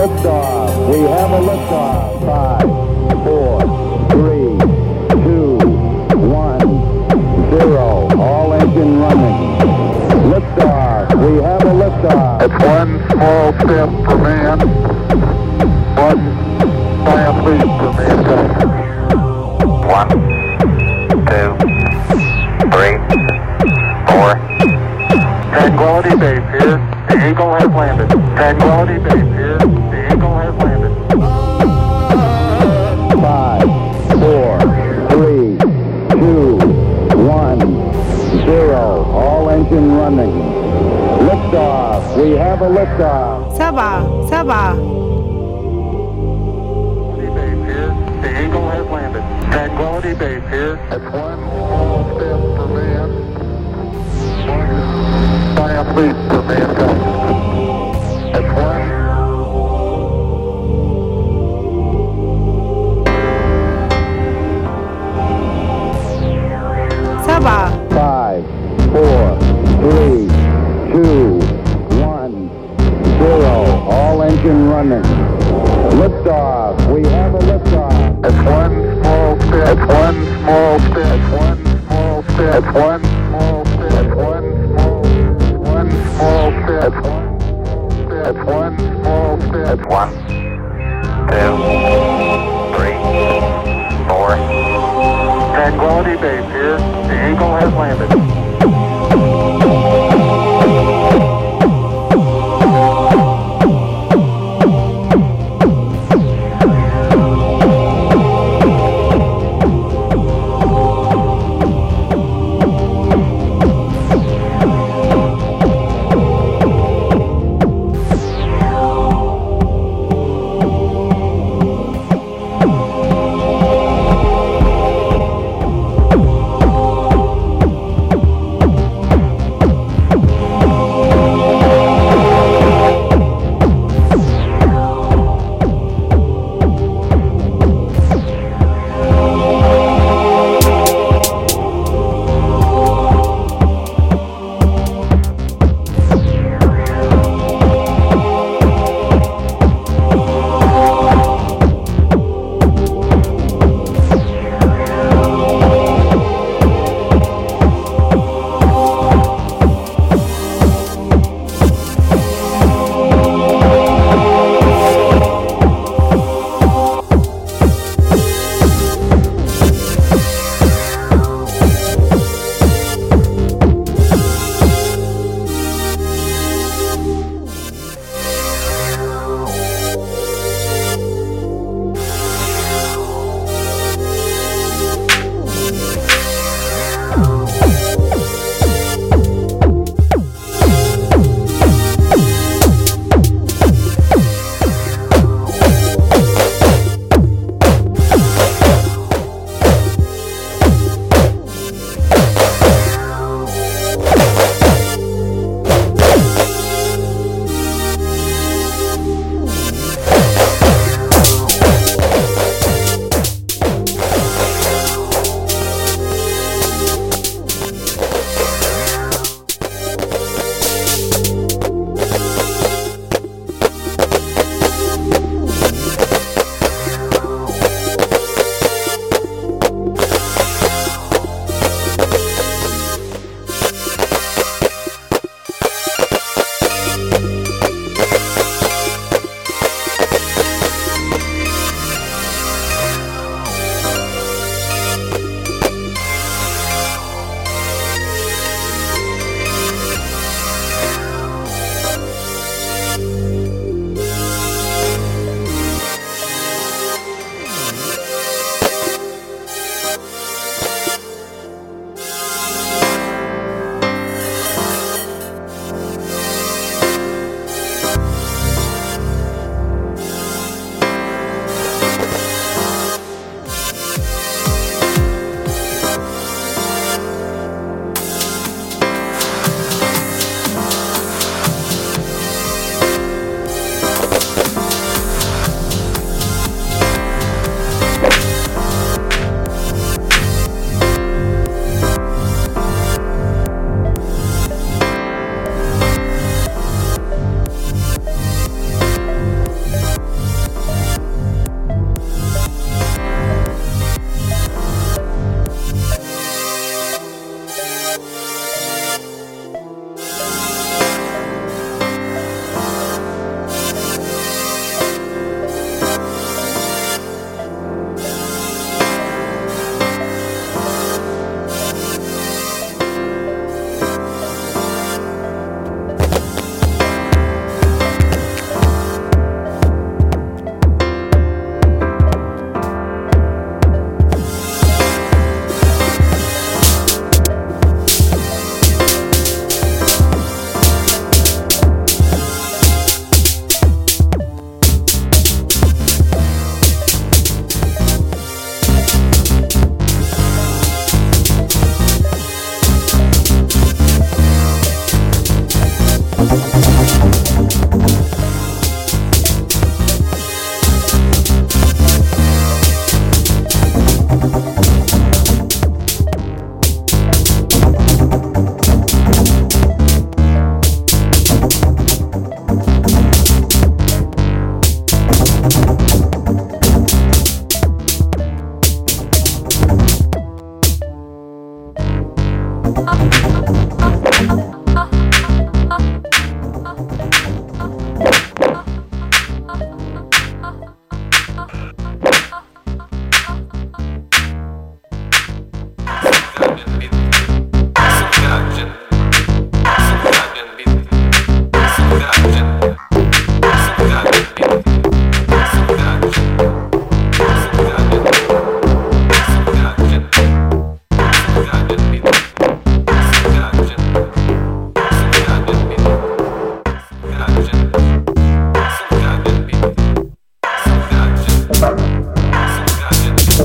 Liftoff. We have a liftoff. Five, four, three, two, one, zero. All engine running. Liftoff. We have a liftoff. It's one small step for man, one giant leap for mankind. One, two, three, four. Tranquility Base here. The Eagle has landed. Tranquility Base here. Five, four, three, two, one, zero. All engine running. Liftoff. We have a liftoff. Sabah, Sabah. The has landed. Tranquility Base here. It's one small step for man, one giant leap for mankind. Engine running. Liftoff. We have a liftoff. It's one small step. It's one small step. It's one small step. It's one small step. It's one small. One small step. It's one. small It's one small step. It's one, two, three, four. Tranquility Base here. The Eagle has landed.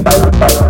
Bye.